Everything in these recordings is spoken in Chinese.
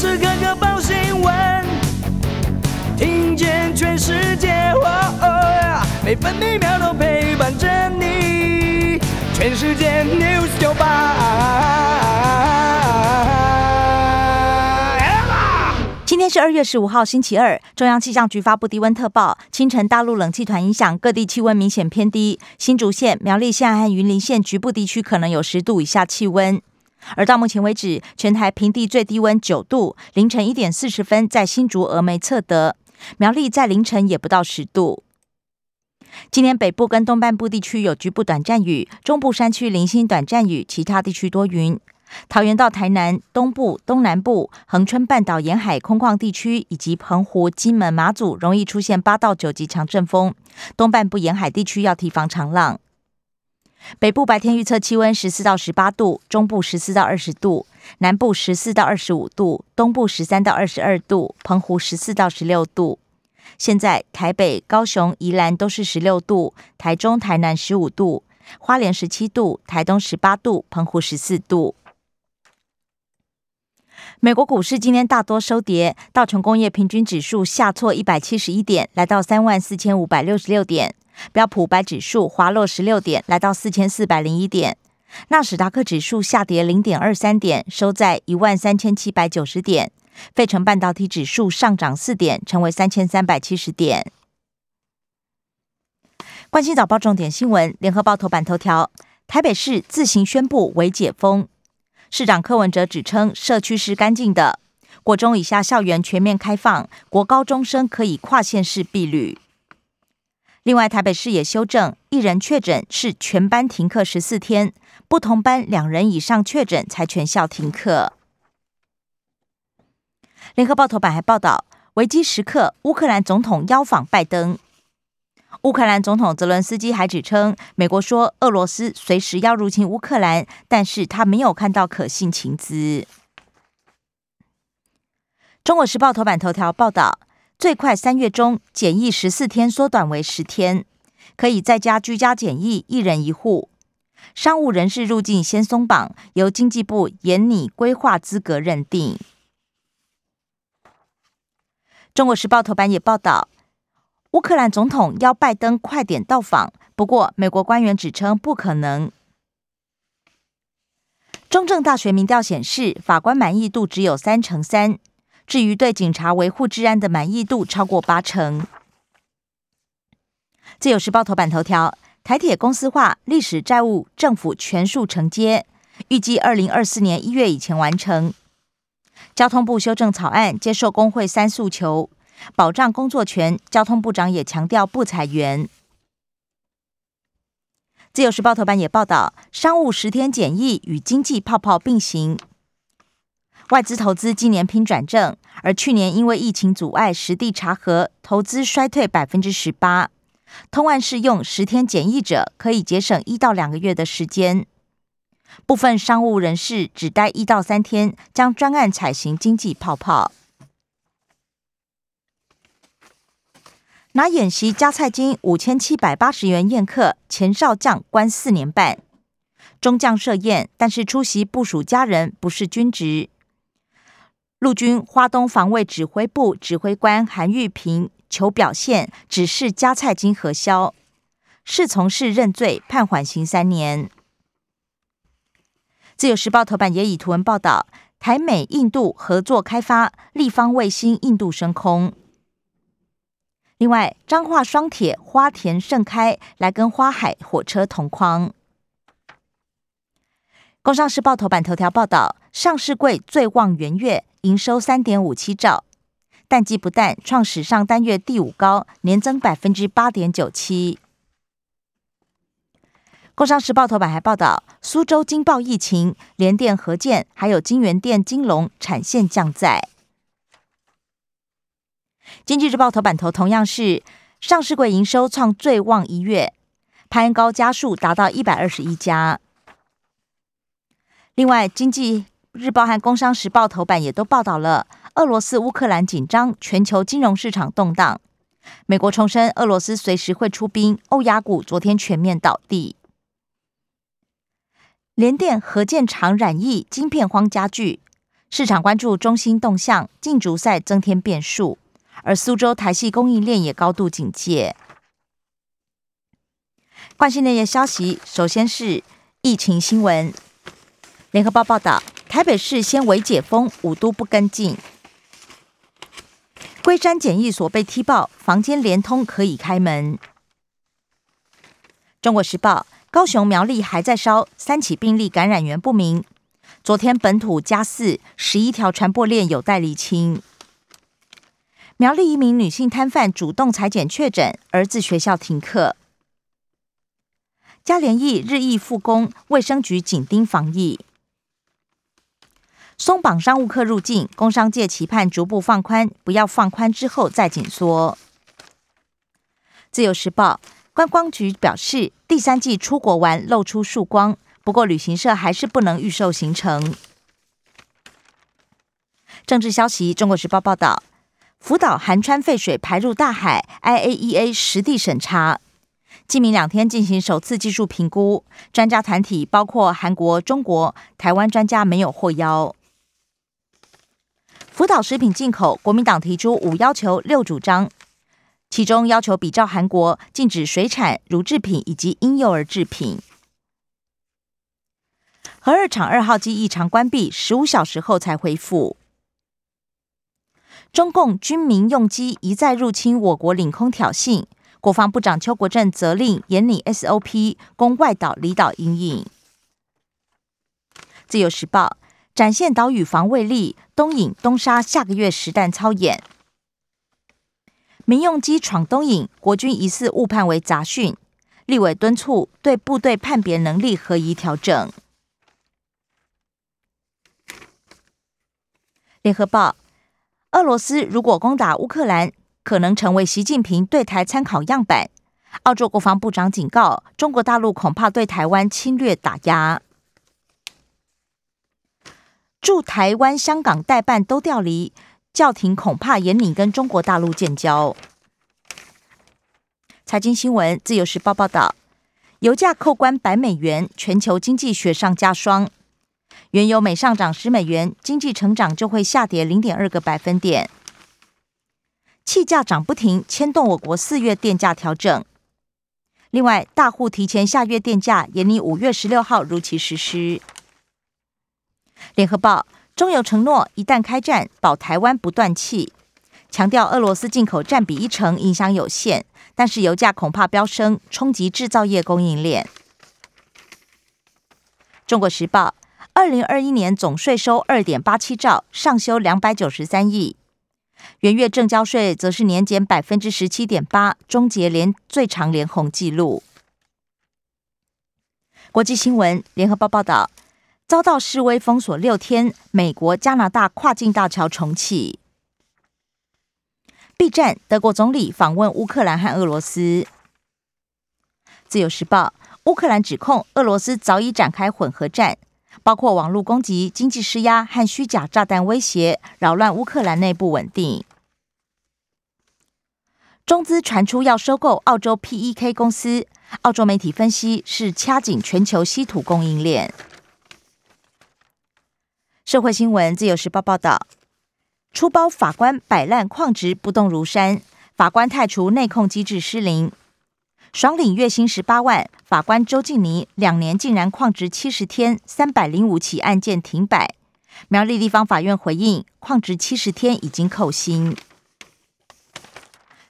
时刻刻报新闻，听见全世界，每分每秒都陪伴着你。全世界 news 九八。今天是二月十五号，星期二。中央气象局发布低温特报，清晨大陆冷气团影响，各地气温明显偏低。新竹县、苗栗县和云林县局部地区可能有十度以下气温。而到目前为止，全台平地最低温九度，凌晨一点四十分在新竹峨眉测得，苗栗在凌晨也不到十度。今天北部跟东半部地区有局部短暂雨，中部山区零星短暂雨，其他地区多云。桃园到台南东部、东南部、恒春半岛沿海空旷地区以及澎湖、金门、马祖容易出现八到九级强阵风，东半部沿海地区要提防长浪。北部白天预测气温十四到十八度，中部十四到二十度，南部十四到二十五度，东部十三到二十二度，澎湖十四到十六度。现在台北、高雄、宜兰都是十六度，台中、台南十五度，花莲十七度，台东十八度，澎湖十四度。美国股市今天大多收跌，道琼工业平均指数下挫一百七十一点，来到三万四千五百六十六点。标普白指数滑落十六点，来到四千四百零一点。纳史达克指数下跌零点二三点，收在一万三千七百九十点。费城半导体指数上涨四点，成为三千三百七十点。关心早报重点新闻，联合报头版头条：台北市自行宣布为解封。市长柯文哲指称，社区是干净的，国中以下校园全面开放，国高中生可以跨县市避旅。另外，台北市也修正，一人确诊是全班停课十四天，不同班两人以上确诊才全校停课。联合报头版还报道，危机时刻，乌克兰总统邀访拜登。乌克兰总统泽伦斯基还指称，美国说俄罗斯随时要入侵乌克兰，但是他没有看到可信情资。中国时报头版头条报道。最快三月中检疫十四天缩短为十天，可以在家居家检疫，一人一户。商务人士入境先松绑，由经济部严拟规划资格认定。中国时报头版也报道，乌克兰总统要拜登快点到访，不过美国官员指称不可能。中正大学民调显示，法官满意度只有三成三。至于对警察维护治安的满意度超过八成。自由时报头版头条：台铁公司化，历史债务政府全数承接，预计二零二四年一月以前完成。交通部修正草案接受工会三诉求，保障工作权。交通部长也强调不裁员。自由时报头版也报道，商务十天检疫与经济泡泡并行。外资投资今年拼转正，而去年因为疫情阻碍实地查核，投资衰退百分之十八。通案适用十天检疫者可以节省一到两个月的时间。部分商务人士只待一到三天，将专案采行经济泡泡。拿演习加菜金五千七百八十元宴客，前少将关四年半。中将设宴，但是出席部署家人不是军职。陆军花东防卫指挥部指挥官韩玉平求表现，指示加菜金核销，侍从室认罪，判缓刑三年。自由时报头版也以图文报道，台美印度合作开发立方卫星，印度升空。另外，彰化双铁花田盛开，来跟花海火车同框。工商时报头版头条报道，上市柜最旺元月。营收三点五七兆，淡季不淡，创史上单月第五高，年增百分之八点九七。工商时报头版还报道，苏州惊爆疫情，联电、核建还有金源电、金龙产线降载。经济日报头版头同样是上市柜营收创最旺一月，攀高家数达到一百二十一家。另外，经济。日报和工商时报头版也都报道了俄罗斯乌克兰紧张，全球金融市场动荡。美国重申俄罗斯随时会出兵，欧亚股昨天全面倒地。联电核建厂染疫，晶片荒加剧，市场关注中心动向，竞逐赛增添变数，而苏州台系供应链也高度警戒。关心内页消息，首先是疫情新闻。联合报报道，台北市先为解封，五都不跟进。龟山检疫所被踢爆，房间连通可以开门。中国时报，高雄苗栗还在烧，三起病例感染源不明。昨天本土加四，十一条传播链有待厘清。苗栗一名女性摊贩主动裁剪确诊，儿子学校停课。嘉联益日益复工，卫生局紧盯防疫。松绑商务客入境，工商界期盼逐步放宽，不要放宽之后再紧缩。自由时报观光局表示，第三季出国玩露出曙光，不过旅行社还是不能预售行程。政治消息，中国时报报道，福岛含川废水排入大海，IAEA 实地审查。今明两天进行首次技术评估，专家团体包括韩国、中国、台湾专家没有获邀。福岛食品进口，国民党提出五要求六主张，其中要求比照韩国禁止水产、乳制品以及婴幼儿制品。核二厂二号机异常关闭，十五小时后才恢复。中共军民用机一再入侵我国领空挑衅，国防部长邱国正责令严拟 SOP，供外岛离岛应应。自由时报。展现岛屿防卫力，东引东沙下个月实弹操演。民用机闯东引，国军疑似误判为杂讯，立委敦促对部队判别能力合宜调整。联合报：俄罗斯如果攻打乌克兰，可能成为习近平对台参考样板。澳洲国防部长警告，中国大陆恐怕对台湾侵略打压。驻台湾、香港代办都调离，教廷恐怕也拟跟中国大陆建交。财经新闻，自由时报报道，油价扣关百美元，全球经济雪上加霜。原油每上涨十美元，经济成长就会下跌零点二个百分点。气价涨不停，牵动我国四月电价调整。另外，大户提前下月电价，也拟五月十六号如期实施。联合报中油承诺，一旦开战，保台湾不断气，强调俄罗斯进口占比一成，影响有限，但是油价恐怕飙升，冲击制造业供应链。中国时报二零二一年总税收二点八七兆，上修两百九十三亿，元月正交税则是年减百分之十七点八，终结连最长连红纪录。国际新闻，联合报报道。遭到示威封锁六天，美国、加拿大跨境大桥重启。B 站，德国总理访问乌克兰和俄罗斯。自由时报，乌克兰指控俄罗斯早已展开混合战，包括网络攻击、经济施压和虚假炸弹威胁，扰乱乌克兰内部稳定。中资传出要收购澳洲 PEK 公司，澳洲媒体分析是掐紧全球稀土供应链。社会新闻，自由时报报道，出包法官摆烂矿职不动如山，法官太除内控机制失灵，爽领月薪十八万，法官周静妮两年竟然旷职七十天，三百零五起案件停摆。苗栗地方法院回应，旷职七十天已经扣薪。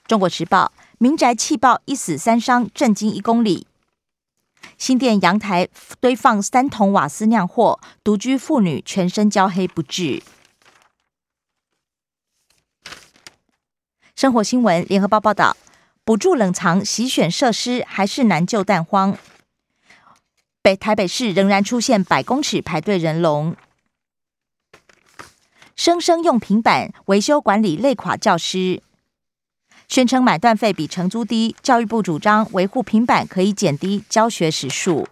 中国时报，民宅气爆一死三伤，震惊一公里。新店阳台堆放三桶瓦斯酿祸，独居妇女全身焦黑不治。生活新闻，联合报报道，补助冷藏洗选设施还是难救蛋荒。北台北市仍然出现百公尺排队人龙。生生用平板维修管理累垮教师。宣称买断费比承租低，教育部主张维护平板可以减低教学时数。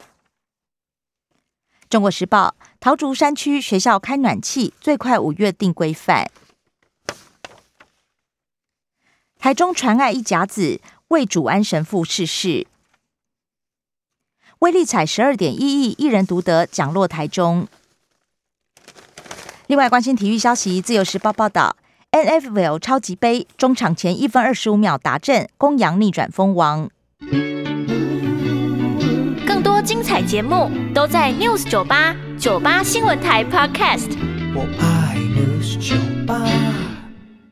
中国时报：桃竹山区学校开暖气，最快五月定规范。台中传爱一甲子为主安神父逝世。威力彩十二点一亿，一人独得，奖落台中。另外，关心体育消息，《自由时报》报道，NFL 超级杯中场前一分二十五秒达阵，公羊逆转封王。更多精彩节目都在 News 九八九八新闻台 Podcast。我爱 News 酒吧。